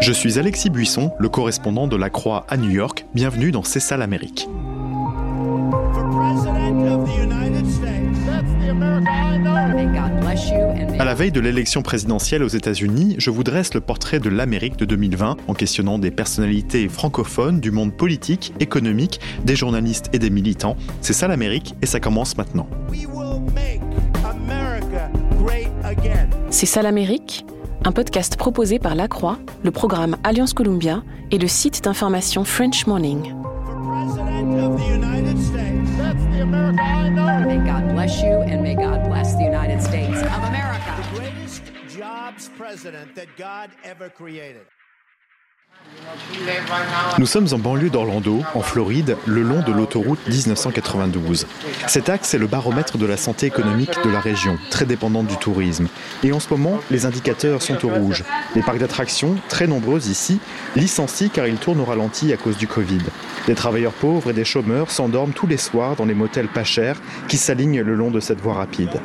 Je suis Alexis Buisson, le correspondant de la Croix à New York. Bienvenue dans C'est ça l'Amérique. À la veille de l'élection présidentielle aux États-Unis, je vous dresse le portrait de l'Amérique de 2020 en questionnant des personnalités francophones du monde politique, économique, des journalistes et des militants. C'est ça l'Amérique et ça commence maintenant. C'est ça l'Amérique un podcast proposé par La Croix, le programme Alliance Columbia et le site d'information French Morning. May God bless you and may God bless the United States of America. The greatest jobs president that God ever created. Nous sommes en banlieue d'Orlando, en Floride, le long de l'autoroute 1992. Cet axe est le baromètre de la santé économique de la région, très dépendante du tourisme. Et en ce moment, les indicateurs sont au rouge. Les parcs d'attractions, très nombreux ici, licencient car ils tournent au ralenti à cause du Covid. Des travailleurs pauvres et des chômeurs s'endorment tous les soirs dans les motels pas chers qui s'alignent le long de cette voie rapide.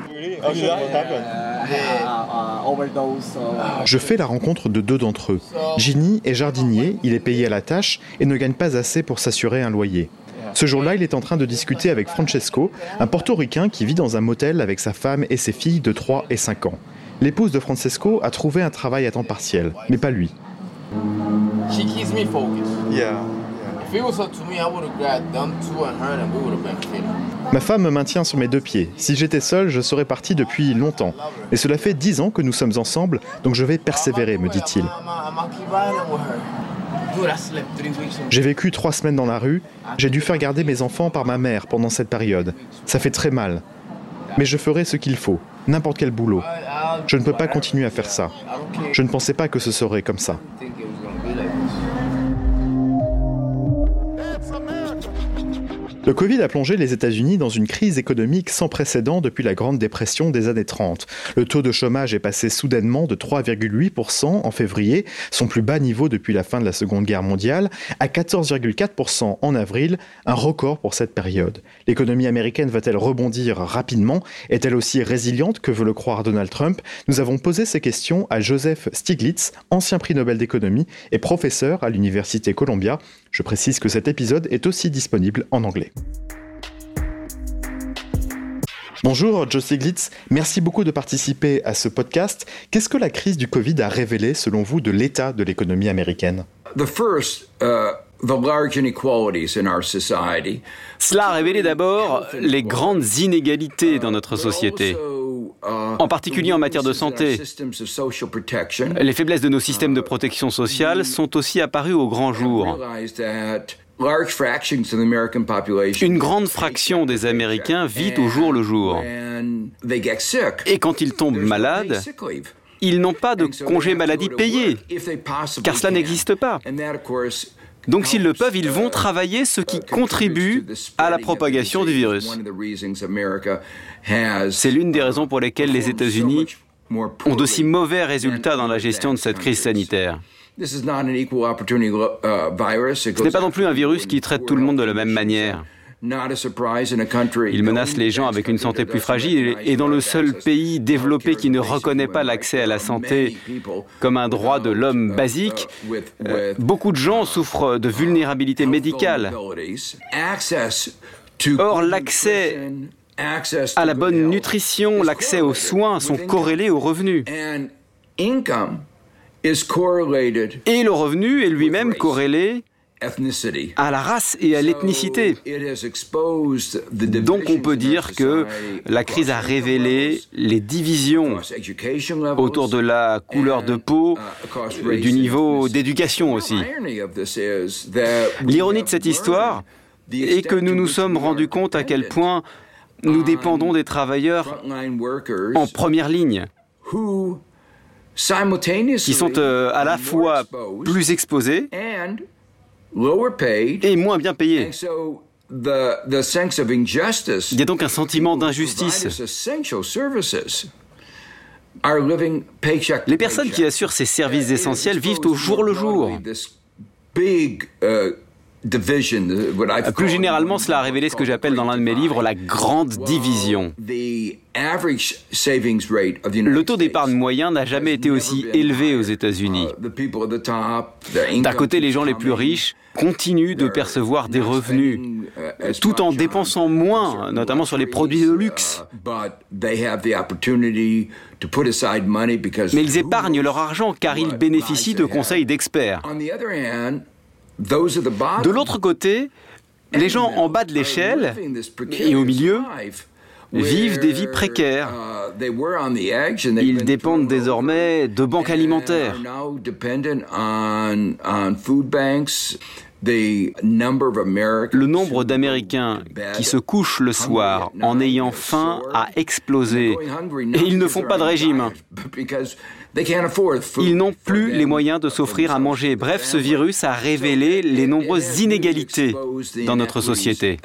Je fais la rencontre de deux d'entre eux. Ginny est jardinier, il est payé à la tâche et ne gagne pas assez pour s'assurer un loyer. Ce jour-là, il est en train de discuter avec Francesco, un portoricain qui vit dans un motel avec sa femme et ses filles de 3 et 5 ans. L'épouse de Francesco a trouvé un travail à temps partiel, mais pas lui. Ma femme me maintient sur mes deux pieds. Si j'étais seul, je serais parti depuis longtemps. Et cela fait dix ans que nous sommes ensemble, donc je vais persévérer, me dit-il. J'ai vécu trois semaines dans la rue. J'ai dû faire garder mes enfants par ma mère pendant cette période. Ça fait très mal. Mais je ferai ce qu'il faut, n'importe quel boulot. Je ne peux pas continuer à faire ça. Je ne pensais pas que ce serait comme ça. Le Covid a plongé les États-Unis dans une crise économique sans précédent depuis la Grande Dépression des années 30. Le taux de chômage est passé soudainement de 3,8% en février, son plus bas niveau depuis la fin de la Seconde Guerre mondiale, à 14,4% en avril, un record pour cette période. L'économie américaine va-t-elle rebondir rapidement? Est-elle aussi résiliente que veut le croire Donald Trump? Nous avons posé ces questions à Joseph Stiglitz, ancien prix Nobel d'économie et professeur à l'Université Columbia. Je précise que cet épisode est aussi disponible en anglais. Bonjour Joe Stiglitz, merci beaucoup de participer à ce podcast. Qu'est-ce que la crise du Covid a révélé selon vous de l'état de l'économie américaine? Uh, Cela a révélé d'abord les grandes inégalités dans notre société, en particulier en matière de santé. Les faiblesses de nos systèmes de protection sociale sont aussi apparues au grand jour. Une grande fraction des Américains vit au jour le jour. Et quand ils tombent malades, ils n'ont pas de congé maladie payé, car cela n'existe pas. Donc s'ils le peuvent, ils vont travailler, ce qui contribue à la propagation du virus. C'est l'une des raisons pour lesquelles les États-Unis ont d'aussi mauvais résultats dans la gestion de cette crise sanitaire. Uh, Ce n'est pas non plus un virus qui traite tout le monde de la même manière. Il menace les gens avec une santé plus fragile et dans le seul pays développé qui ne reconnaît pas l'accès à la santé comme un droit de l'homme basique, euh, beaucoup de gens souffrent de vulnérabilité médicale. Or, l'accès à la bonne nutrition, l'accès aux soins sont corrélés aux revenus. Et le revenu est lui-même corrélé à la race et à l'ethnicité. Donc on peut dire que la crise a révélé les divisions autour de la couleur de peau, uh, du niveau d'éducation aussi. L'ironie de cette histoire est que nous nous sommes rendus compte à quel point nous dépendons des travailleurs en première ligne qui sont euh, à la fois plus exposés et moins bien payés. Il y a donc un sentiment d'injustice. Les personnes qui assurent ces services essentiels vivent au jour le jour. Uh, Plus généralement, cela a révélé ce que j'appelle dans l'un de mes livres la grande division. Le taux d'épargne moyen n'a jamais été aussi élevé aux États-Unis. D'un côté, les gens les plus riches continuent de percevoir des revenus tout en dépensant moins, notamment sur les produits de luxe. Mais ils épargnent leur argent car ils bénéficient de conseils d'experts. De l'autre côté, les gens en bas de l'échelle et au milieu vivent des vies précaires. Ils dépendent désormais de banques alimentaires. Le nombre d'Américains qui se couchent le soir en ayant faim a explosé et ils ne font pas de régime. Ils n'ont plus les moyens de s'offrir à manger. Bref, ce virus a révélé les nombreuses inégalités dans notre société.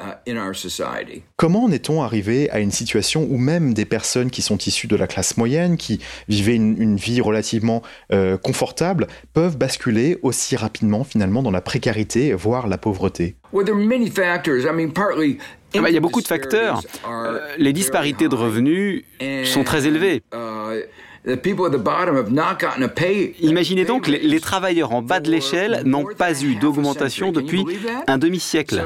Comment en est-on arrivé à une situation où même des personnes qui sont issues de la classe moyenne, qui vivaient une, vie relativement euh, confortable, peuvent basculer aussi rapidement finalement dans la précarité, voire la pauvreté? Eh il y a beaucoup de facteurs. Euh, les disparités de revenus sont très élevées. Uh, Imaginez donc, les, les travailleurs en bas de l'échelle n'ont pas eu d'augmentation depuis un demi-siècle.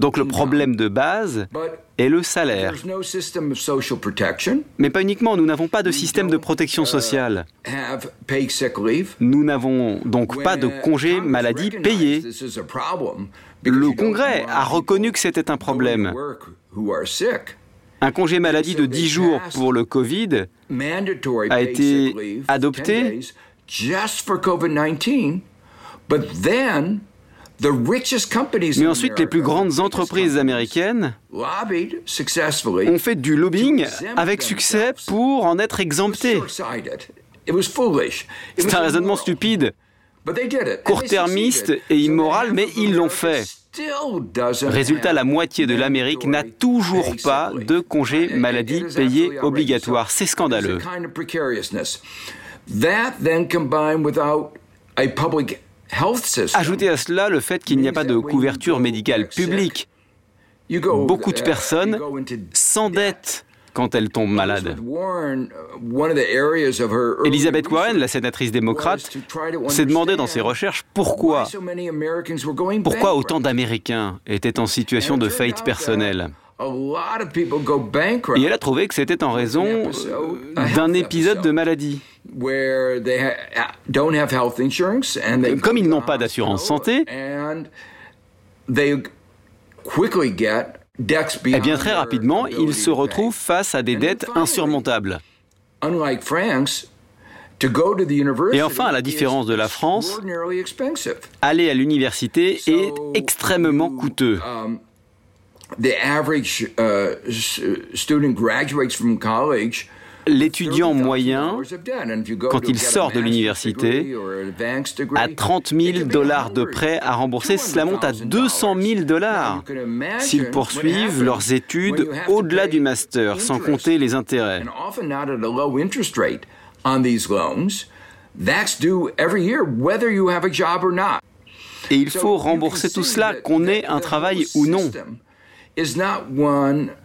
Donc le problème de base est le salaire. Mais pas uniquement, nous n'avons pas de système de protection uh, sociale. Nous n'avons donc pas de congé maladie payé. Le Congrès a reconnu que c'était un problème. Un congé maladie de 10 jours pour le Covid a été adopté. mais ensuite, les plus grandes entreprises américaines ont fait du lobbying avec succès pour en être exemptées. C'est un raisonnement stupide, court-termiste et immoral, mais ils l'ont fait. Résultat, la moitié de l'Amérique n'a toujours pas de congé maladie payé obligatoire. C'est scandaleux. Ajoutez à cela le fait qu'il n'y a pas de couverture médicale publique. Beaucoup de personnes s'endettent quand elles tombent malades. Elisabeth Warren, la sénatrice démocrate, s'est demandé dans ses recherches pourquoi, pourquoi autant d'Américains étaient en situation de faillite personnelle. Et elle a trouvé que c'était en raison d'un épisode de maladie. Comme ils n'ont pas d'assurance santé, eh bien très rapidement, ils se retrouvent face à des dettes insurmontables. Et enfin, à la différence de la France, aller à l'université est extrêmement coûteux. L'étudiant moyen, quand il sort de l'université, a 30 000 dollars de prêts à rembourser. Cela monte à 200 000 dollars s'ils poursuivent leurs études au-delà du master, sans compter les intérêts. Et il faut rembourser tout cela, qu'on ait un travail ou non.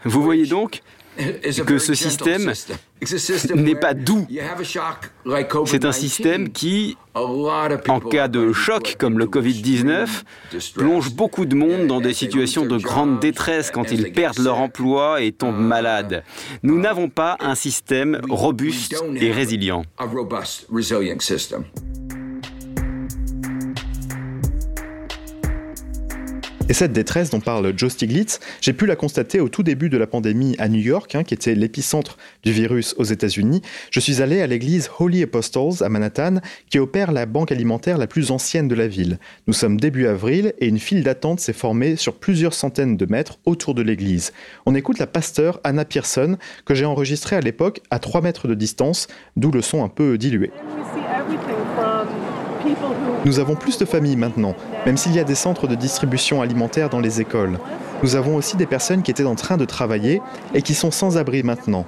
Vous voyez donc que ce système n'est pas doux. C'est un système qui, en cas de choc comme le Covid-19, plonge beaucoup de monde dans des situations de grande détresse quand ils perdent leur emploi et tombent malades. Nous n'avons pas un système robuste et résilient. Et cette détresse dont parle Joe Stiglitz, j'ai pu la constater au tout début de la pandémie à New York, hein, qui était l'épicentre du virus aux États-Unis. Je suis allé à l'église Holy Apostles à Manhattan, qui opère la banque alimentaire la plus ancienne de la ville. Nous sommes début avril et une file d'attente s'est formée sur plusieurs centaines de mètres autour de l'église. On écoute la pasteur Anna Pearson, que j'ai enregistrée à l'époque à 3 mètres de distance, d'où le son un peu dilué. Nous avons plus de familles maintenant, même s'il y a des centres de distribution alimentaire dans les écoles. Nous avons aussi des personnes qui étaient en train de travailler et qui sont sans abri maintenant.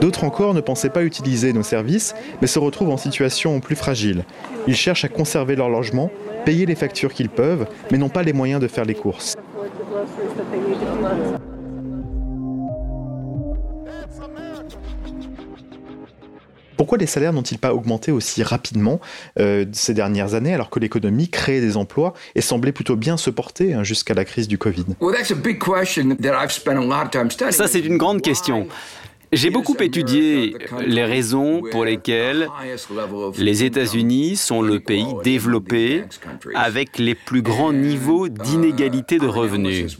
D'autres encore ne pensaient pas utiliser nos services, mais se retrouvent en situation plus fragile. Ils cherchent à conserver leur logement, payer les factures qu'ils peuvent, mais n'ont pas les moyens de faire les courses. Pourquoi les salaires n'ont-ils pas augmenté aussi rapidement euh, ces dernières années alors que l'économie crée des emplois et semblait plutôt bien se porter hein, jusqu'à la crise du Covid? Ça, c'est une grande question. J'ai beaucoup étudié les raisons pour lesquelles les États-Unis sont le pays développé avec les plus grands niveaux d'inégalité de revenus.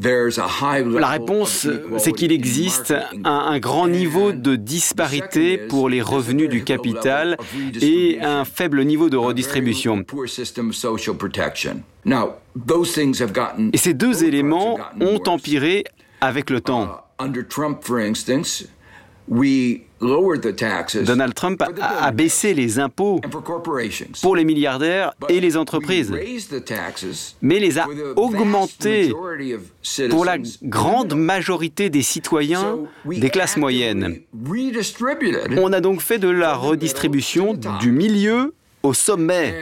La réponse, c'est qu'il existe un, grand niveau de disparité pour les revenus du capital et un faible niveau de redistribution. Et ces deux éléments ont empiré avec le temps. Donald Trump a, baissé les impôts pour les milliardaires et les entreprises, mais les a augmentés pour la grande majorité des citoyens des classes moyennes. On a donc fait de la redistribution du milieu au sommet.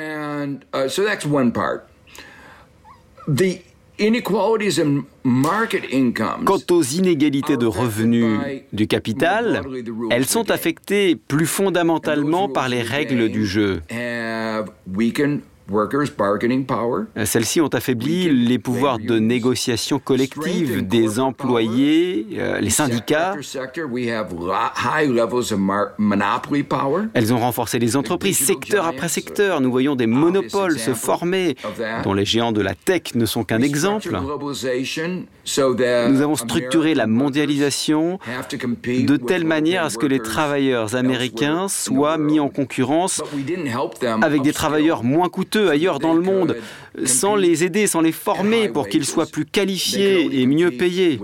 Quant aux inégalités de revenus du capital, elles sont affectées plus fondamentalement par les règles du jeu. Euh, celles-ci ont affaibli les pouvoirs de négociation collective des employés, euh, les syndicats. Elles ont renforcé les entreprises secteur après secteur. Nous voyons des monopoles se former, dont les géants de la tech ne sont qu'un exemple. Nous avons structuré la mondialisation de telle manière à ce que les travailleurs américains soient mis en concurrence avec des travailleurs moins coûteux ailleurs dans le monde, sans les aider, sans les former pour qu'ils soient plus qualifiés et mieux payés.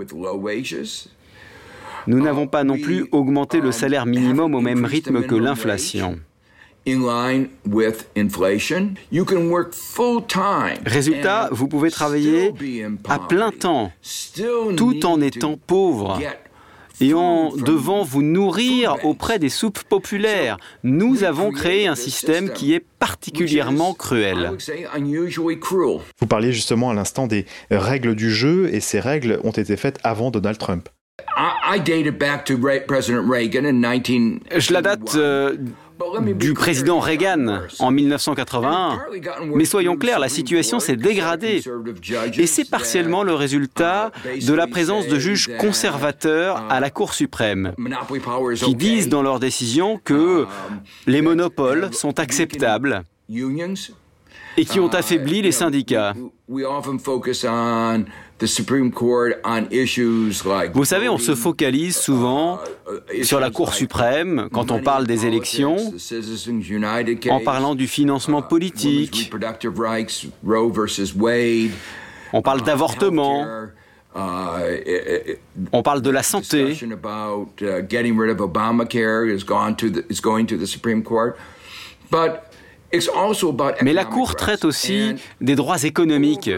Nous n'avons pas non plus augmenté le salaire minimum au même rythme que l'inflation. Résultat, vous pouvez travailler à plein temps tout en étant pauvre et en devant vous nourrir auprès des soupes populaires. Nous avons créé un système qui est particulièrement cruel. Vous parliez justement à l'instant des règles du jeu et ces règles ont été faites avant Donald Trump. Je la date euh, du président Reagan en 1981. Mais soyons clairs, la situation s'est dégradée. Et c'est partiellement le résultat de la présence de juges conservateurs à la Cour suprême, qui disent dans leurs décisions que les monopoles sont acceptables et qui ont affaibli les syndicats. Vous savez, on se focalise souvent uh, sur la Cour suprême quand on parle des élections, en parlant du financement uh, politique. On parle d'avortement. Uh, on parle de la santé. Mais la Cour traite aussi des droits économiques.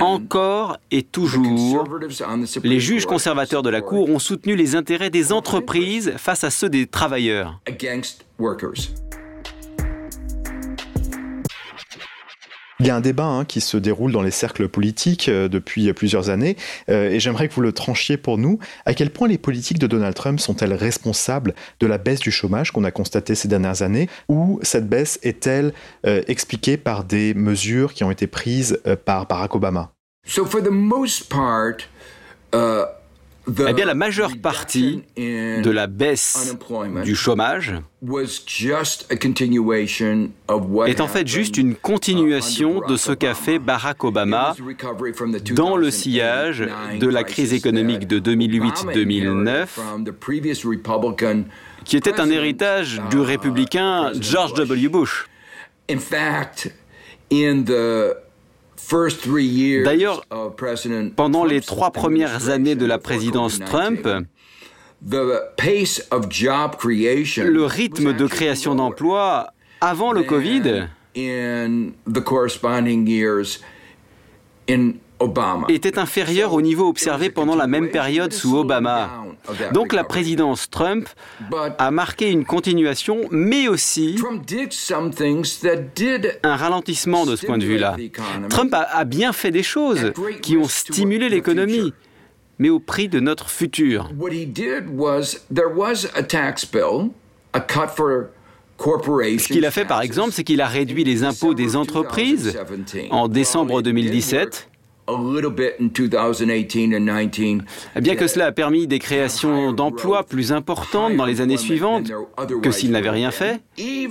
Encore et toujours, les juges conservateurs de la Cour ont soutenu les intérêts des entreprises face à ceux des travailleurs. Il y a un débat hein, qui se déroule dans les cercles politiques euh, depuis plusieurs années, euh, et j'aimerais que vous le tranchiez pour nous. À quel point les politiques de Donald Trump sont-elles responsables de la baisse du chômage qu'on a constatée ces dernières années, ou cette baisse est-elle euh, expliquée par des mesures qui ont été prises par Barack Obama? So for the most part, uh, eh bien, la majeure partie de la baisse du chômage est en fait juste une continuation de ce qu'a fait Barack Obama dans le sillage de la crise économique de 2008-2009 qui était un héritage du républicain George W. Bush. D'ailleurs, pendant les trois premières années de la présidence Trump, le rythme de création d'emplois avant le Covid était inférieur au niveau observé pendant la même période sous Obama. Donc la présidence Trump a marqué une continuation, mais aussi un ralentissement de ce point de vue-là. Trump a, bien fait des choses qui ont stimulé l'économie, mais au prix de notre futur. Ce qu'il a fait, par exemple, c'est qu'il a réduit les impôts des entreprises. En décembre 2017 Bien que cela a permis des créations d'emplois plus importantes dans les années suivantes que s'il n'avait rien fait, eh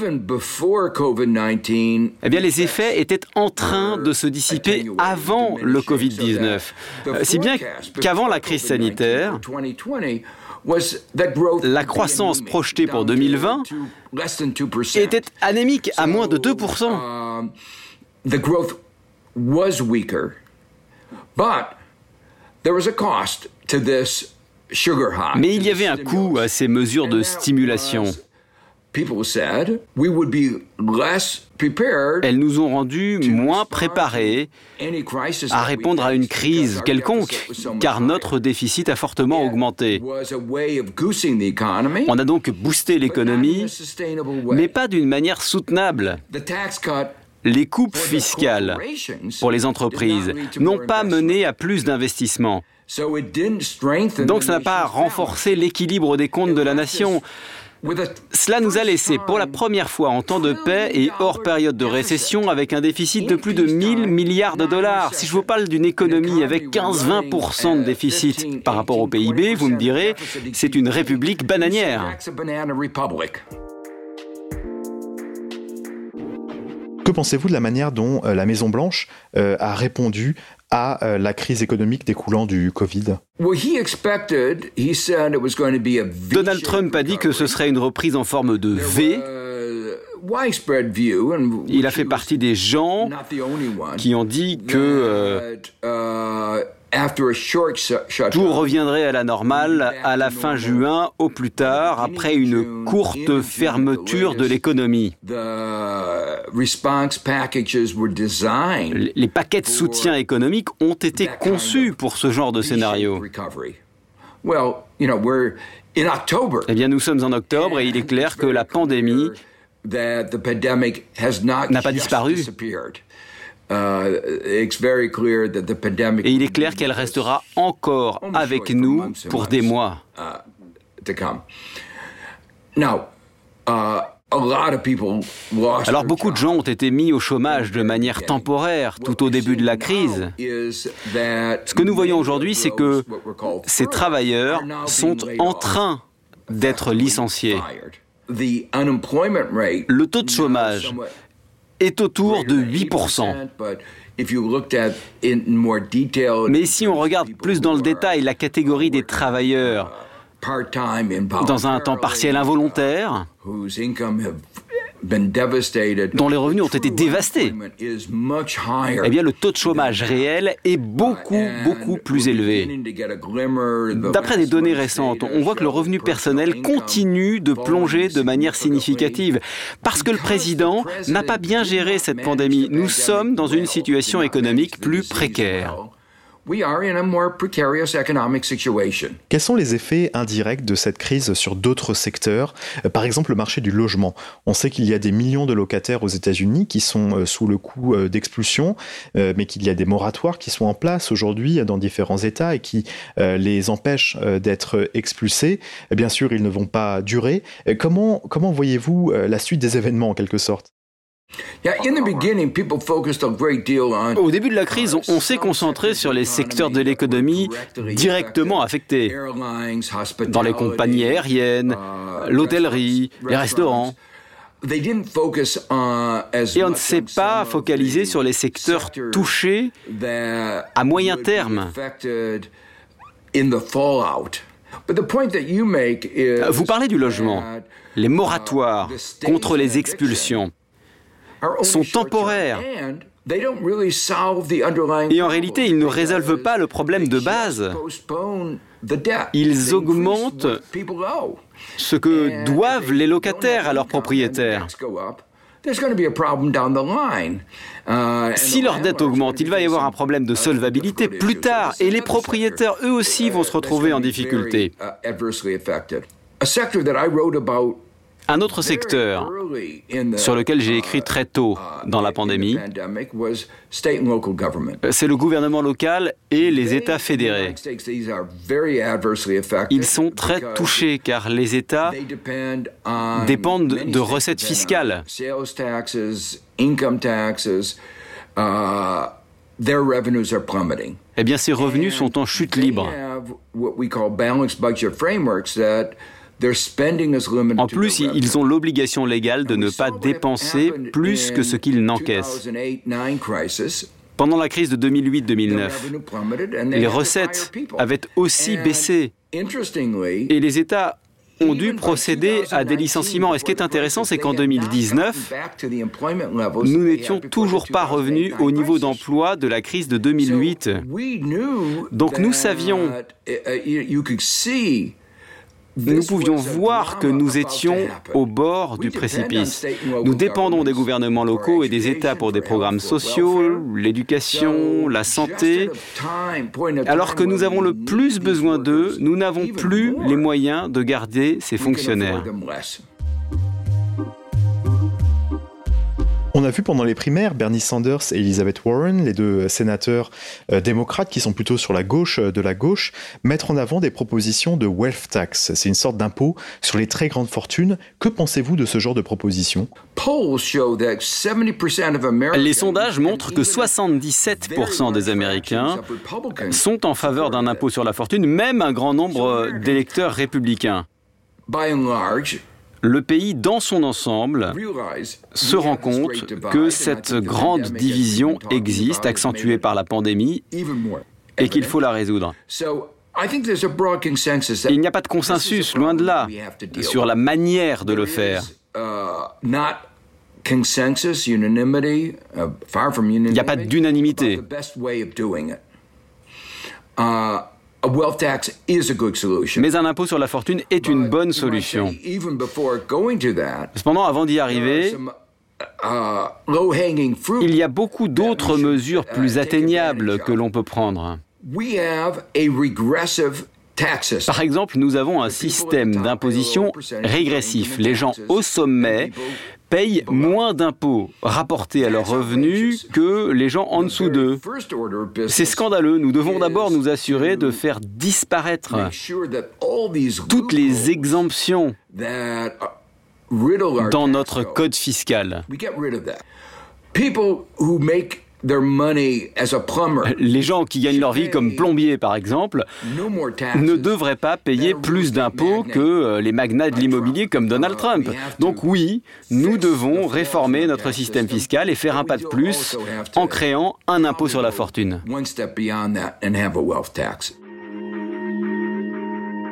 bien les effets étaient en train de se dissiper avant le Covid-19. Euh, si bien qu'avant la crise sanitaire, la croissance projetée pour 2020 était anémique à moins de 2%. Mais il y avait un coût à ces mesures de stimulation. Elles nous ont rendus moins préparés à répondre à une crise quelconque, car notre déficit a fortement augmenté. On a donc boosté l'économie, mais pas d'une manière soutenable les coupes fiscales pour les entreprises n'ont pas mené à plus d'investissements. Donc ça n'a pas renforcé l'équilibre des comptes de la nation. Cela nous a laissé pour la première fois en temps de paix et hors période de récession avec un déficit de plus de 1000 milliards de dollars. Si je vous parle d'une économie avec 15-20% de déficit par rapport au PIB, vous me direz, c'est une république bananière. Que pensez-vous de la manière dont euh, la Maison-Blanche euh, a répondu à euh, la crise économique découlant du Covid? Donald Trump a dit que ce serait une reprise en forme de V. Il a fait partie des gens qui ont dit que tout reviendrait à la normale à la fin juin au plus tard, après une courte fermeture de l'économie. Les paquets de soutien économique ont été conçus pour ce genre de scénario. Eh bien, nous sommes en octobre et il est clair que la pandémie n'a pas disparu. Uh, et il est clair qu'elle restera encore avec nous pour des mois. Alors beaucoup de gens ont été mis au chômage de manière temporaire tout au début de la crise. Ce que nous voyons aujourd'hui, c'est que ces travailleurs sont en train d'être licenciés. Le taux de chômage est autour de 8%. Mais si on regarde plus dans le détail la catégorie des travailleurs dans un temps partiel involontaire, dont les revenus ont été dévastés, eh bien le taux de chômage réel est beaucoup, beaucoup plus élevé. D'après des données récentes, on voit que le revenu personnel continue de plonger de manière significative parce que le président n'a pas bien géré cette pandémie. Nous sommes dans une situation économique plus précaire. Quels sont les effets indirects de cette crise sur d'autres secteurs? Euh, Par exemple, le marché du logement. On sait qu'il y a des millions de locataires aux États-Unis qui sont euh, sous le coup euh, d'expulsion, mais qu'il y a des moratoires qui sont en place aujourd'hui dans différents États et qui les empêchent d'être expulsés. Bien sûr, ils ne vont pas durer. Comment, comment voyez-vous la suite des événements en quelque sorte? Au début de la crise, on s'est concentré sur les secteurs de l'économie directement affectés, dans les compagnies aériennes, uh, l'hôtellerie, les restaurants. Et on ne s'est pas focalisé sur les secteurs touchés à moyen terme. Vous parlez du logement, les moratoires contre les expulsions sont temporaires. Et en réalité, ils ne résolvent pas le problème de base. Ils augmentent ce que doivent les locataires à leurs propriétaires. Si leur dette augmente, il va y avoir un problème de solvabilité plus tard et les propriétaires, eux aussi, vont se retrouver en difficulté. Un autre secteur sur lequel j'ai écrit très tôt dans la pandémie, c'est le gouvernement local et les États fédérés. Ils sont très touchés car les États dépendent de recettes fiscales. Eh bien, ces revenus sont en chute libre. En plus, ils ont l'obligation légale de ne pas dépenser plus que ce qu'ils n'encaissent. Pendant la crise de 2008-2009, les recettes avaient aussi baissé et les États ont dû procéder à des licenciements. Et ce qui est intéressant, c'est qu'en 2019, nous n'étions toujours pas revenus au niveau d'emploi de la crise de 2008. Donc nous savions nous pouvions voir que nous étions au bord du précipice. Nous dépendons des gouvernements locaux et des États pour des programmes sociaux, l'éducation, la santé. Alors que nous avons le plus besoin d'eux, nous n'avons plus les moyens de garder ces fonctionnaires. On a vu pendant les primaires Bernie Sanders et Elizabeth Warren, les deux sénateurs euh, démocrates qui sont plutôt sur la gauche euh, de la gauche, mettre en avant des propositions de wealth tax. C'est une sorte d'impôt sur les très grandes fortunes. Que pensez-vous de ce genre de proposition? Les sondages montrent que 77% des Américains sont en faveur d'un impôt sur la fortune, même un grand nombre d'électeurs républicains le pays dans son ensemble se rend compte que cette grande division existe, accentuée par la pandémie, et qu'il faut la résoudre. Il n'y a pas de consensus, loin de là, sur la manière de le faire. Il n'y a pas d'unanimité. Mais un impôt sur la fortune est une bonne solution. Cependant, avant d'y arriver, uh, il y a beaucoup d'autres mesures plus atteignables que l'on peut prendre. Par exemple, nous avons un système d'imposition régressif. Les gens au sommet payent moins d'impôts rapportés à leurs revenus que les gens en dessous d'eux. C'est scandaleux. Nous devons d'abord nous assurer de faire disparaître toutes les exemptions dans notre code fiscal. Les gens qui gagnent leur vie comme plombiers, par exemple, ne devraient pas payer plus d'impôts que euh, les magnats de l'immobilier comme Donald Trump. Donc oui, nous devons réformer notre système fiscal et faire un pas de plus en créant un impôt sur la fortune.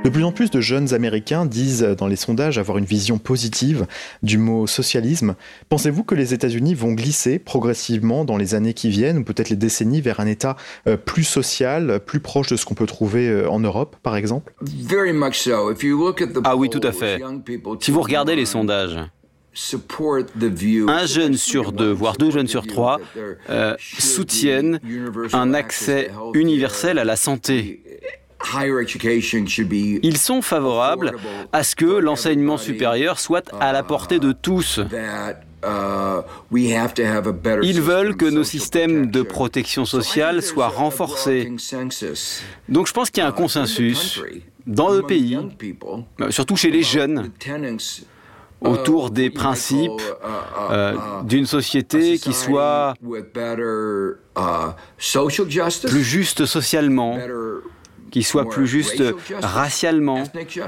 De plus en plus de jeunes Américains disent dans les sondages avoir une vision positive du mot socialisme. Pensez-vous que les États-Unis vont glisser progressivement dans les années qui viennent, ou peut-être les décennies, vers un État euh, plus social, plus proche de ce qu'on peut trouver euh, en Europe, par exemple? Ah oui, tout à fait. Si vous regardez les sondages, un jeune sur deux, voire deux jeunes sur trois, euh, soutiennent un accès universel à la santé ils sont favorables à ce que l'enseignement supérieur soit à la portée de tous. Uh, Ils veulent que nos systèmes de protection sociale soient renforcés. Donc je pense qu'il y a un consensus dans le pays, euh, surtout chez les jeunes, autour des principes uh, euh, uh, d'une société qui soit plus juste socialement, qui soit plus juste racialement,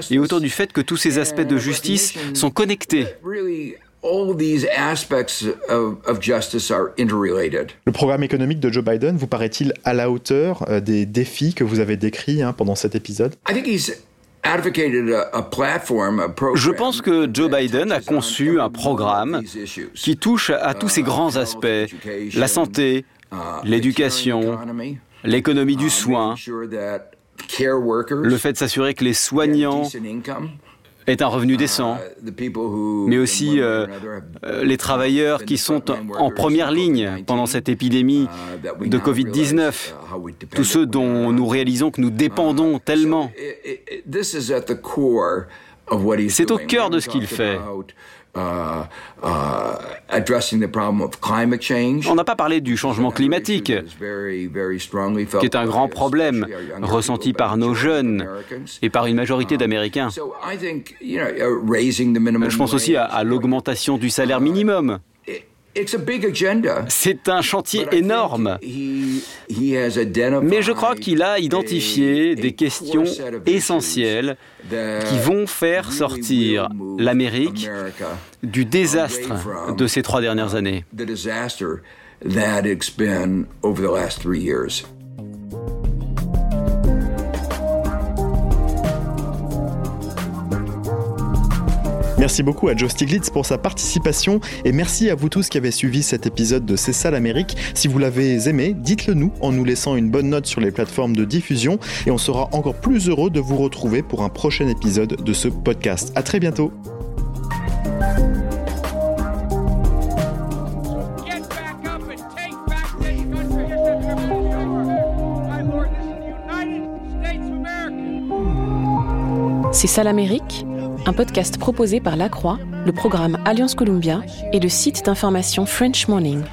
et autour du fait que tous ces aspects de justice sont connectés. Le programme économique de Joe Biden vous paraît-il à la hauteur euh, des défis que vous avez décrits hein, pendant cet épisode? Je pense que Joe Biden a conçu un programme qui touche à tous ces grands aspects, la santé, uh, l'éducation, l'économie du soin, le fait de s'assurer que les soignants est un revenu décent, mais aussi les travailleurs qui sont en première ligne pendant cette épidémie de Covid-19, tous ceux dont nous réalisons que nous dépendons tellement. C'est au cœur de ce qu'il fait. Uh, uh, On n'a pas parlé du changement climatique, qui est un grand problème ressenti par nos jeunes et par une majorité d'Américains. Je pense aussi à l'augmentation du salaire minimum. C'est un chantier énorme. Mais je crois qu'il a identifié des questions essentielles qui vont faire sortir l'Amérique du désastre de ces trois dernières années. Merci beaucoup à Joe Stiglitz pour sa participation et merci à vous tous qui avez suivi cet épisode de C'est ça l'Amérique. Si vous l'avez aimé, dites-le nous en nous laissant une bonne note sur les plateformes de diffusion et on sera encore plus heureux de vous retrouver pour un prochain épisode de ce podcast. À très bientôt. C'est ça l'Amérique un podcast proposé par La Croix, le programme Alliance Columbia et le site d'information French Morning.